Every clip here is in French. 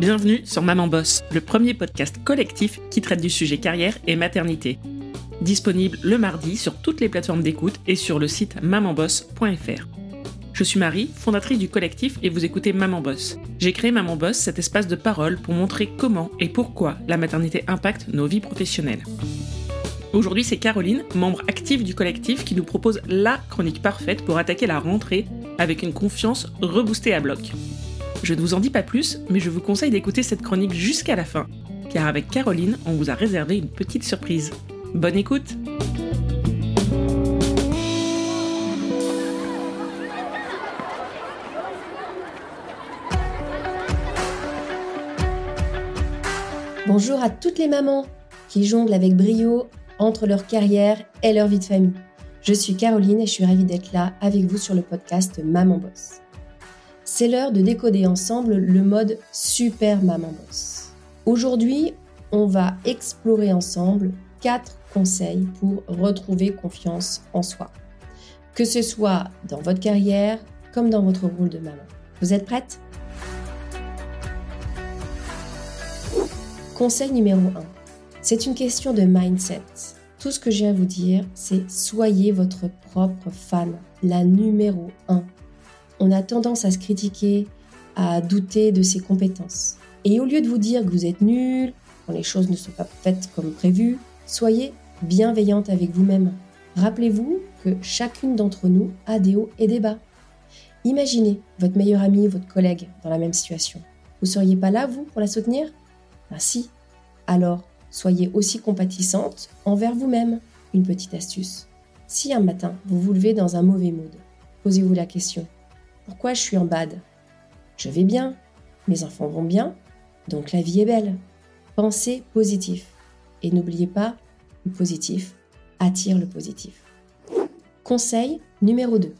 Bienvenue sur Maman Boss, le premier podcast collectif qui traite du sujet carrière et maternité. Disponible le mardi sur toutes les plateformes d'écoute et sur le site mamanboss.fr. Je suis Marie, fondatrice du collectif et vous écoutez Maman Boss. J'ai créé Maman Boss, cet espace de parole pour montrer comment et pourquoi la maternité impacte nos vies professionnelles. Aujourd'hui, c'est Caroline, membre active du collectif, qui nous propose la chronique parfaite pour attaquer la rentrée avec une confiance reboostée à bloc. Je ne vous en dis pas plus, mais je vous conseille d'écouter cette chronique jusqu'à la fin, car avec Caroline, on vous a réservé une petite surprise. Bonne écoute Bonjour à toutes les mamans qui jonglent avec brio entre leur carrière et leur vie de famille. Je suis Caroline et je suis ravie d'être là avec vous sur le podcast Maman Boss. C'est l'heure de décoder ensemble le mode Super Maman Boss. Aujourd'hui, on va explorer ensemble quatre conseils pour retrouver confiance en soi. Que ce soit dans votre carrière comme dans votre rôle de maman. Vous êtes prête? Conseil numéro 1. C'est une question de mindset. Tout ce que j'ai à vous dire, c'est soyez votre propre fan, la numéro 1. On a tendance à se critiquer, à douter de ses compétences. Et au lieu de vous dire que vous êtes nul, quand les choses ne sont pas faites comme prévu, soyez bienveillante avec vous-même. Rappelez-vous que chacune d'entre nous a des hauts et des bas. Imaginez votre meilleur ami, votre collègue dans la même situation. Vous seriez pas là, vous, pour la soutenir? Ben si. Alors, Soyez aussi compatissante envers vous-même. Une petite astuce. Si un matin, vous vous levez dans un mauvais mood, posez-vous la question. Pourquoi je suis en bad? Je vais bien, mes enfants vont bien, donc la vie est belle. Pensez positif. Et n'oubliez pas, le positif attire le positif. Conseil numéro 2.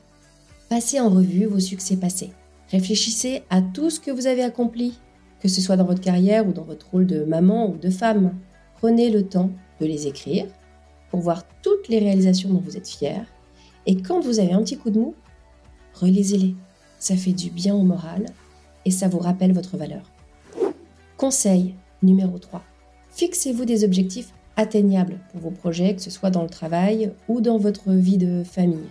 Passez en revue vos succès passés. Réfléchissez à tout ce que vous avez accompli, que ce soit dans votre carrière ou dans votre rôle de maman ou de femme. Prenez le temps de les écrire pour voir toutes les réalisations dont vous êtes fier. Et quand vous avez un petit coup de mou, relisez-les. Ça fait du bien au moral et ça vous rappelle votre valeur. Conseil numéro 3. Fixez-vous des objectifs atteignables pour vos projets, que ce soit dans le travail ou dans votre vie de famille.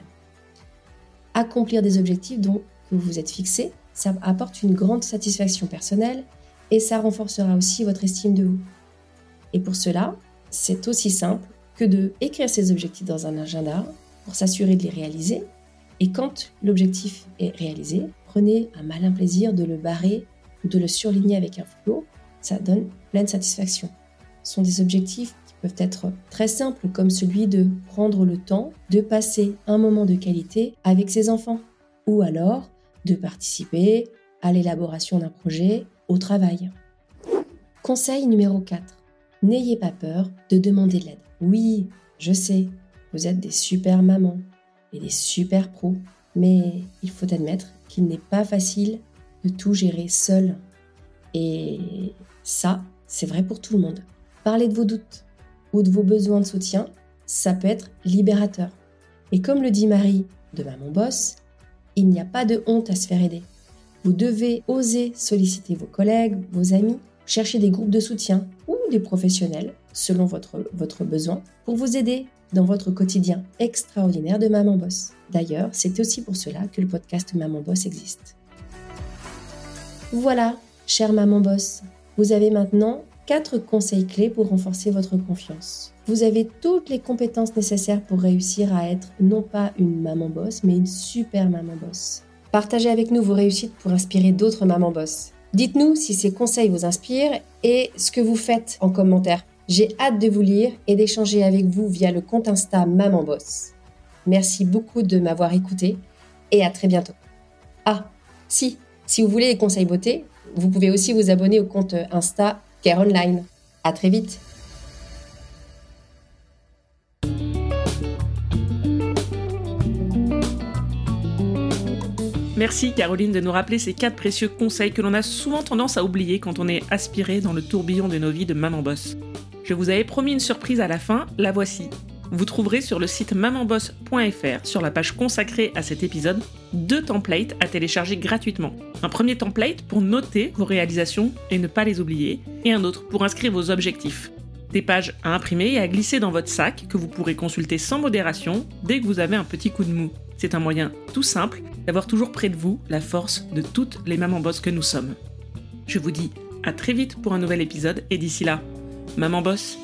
Accomplir des objectifs dont vous vous êtes fixés, ça apporte une grande satisfaction personnelle et ça renforcera aussi votre estime de vous. Et pour cela, c'est aussi simple que de écrire ses objectifs dans un agenda pour s'assurer de les réaliser. Et quand l'objectif est réalisé, prenez un malin plaisir de le barrer ou de le surligner avec un fluo. Ça donne pleine satisfaction. Ce sont des objectifs qui peuvent être très simples, comme celui de prendre le temps de passer un moment de qualité avec ses enfants, ou alors de participer à l'élaboration d'un projet au travail. Conseil numéro 4. N'ayez pas peur de demander de l'aide. Oui, je sais, vous êtes des super mamans et des super pros, mais il faut admettre qu'il n'est pas facile de tout gérer seul. Et ça, c'est vrai pour tout le monde. Parler de vos doutes ou de vos besoins de soutien, ça peut être libérateur. Et comme le dit Marie de Maman Boss, il n'y a pas de honte à se faire aider. Vous devez oser solliciter vos collègues, vos amis, chercher des groupes de soutien ou des professionnels selon votre, votre besoin pour vous aider dans votre quotidien extraordinaire de Maman Boss. D'ailleurs, c'est aussi pour cela que le podcast Maman Boss existe. Voilà, chère Maman Boss, vous avez maintenant quatre conseils clés pour renforcer votre confiance. Vous avez toutes les compétences nécessaires pour réussir à être non pas une maman boss, mais une super maman boss. Partagez avec nous vos réussites pour inspirer d'autres mamans boss. Dites-nous si ces conseils vous inspirent et ce que vous faites en commentaire. J'ai hâte de vous lire et d'échanger avec vous via le compte Insta Maman Boss. Merci beaucoup de m'avoir écouté et à très bientôt. Ah, si, si vous voulez des conseils beauté, vous pouvez aussi vous abonner au compte Insta Care Online. À très vite. Merci Caroline de nous rappeler ces quatre précieux conseils que l'on a souvent tendance à oublier quand on est aspiré dans le tourbillon de nos vies de maman boss. Je vous avais promis une surprise à la fin, la voici. Vous trouverez sur le site mamanboss.fr, sur la page consacrée à cet épisode, deux templates à télécharger gratuitement. Un premier template pour noter vos réalisations et ne pas les oublier, et un autre pour inscrire vos objectifs. Des pages à imprimer et à glisser dans votre sac que vous pourrez consulter sans modération dès que vous avez un petit coup de mou. C'est un moyen tout simple d'avoir toujours près de vous la force de toutes les mamans boss que nous sommes. Je vous dis à très vite pour un nouvel épisode et d'ici là, maman boss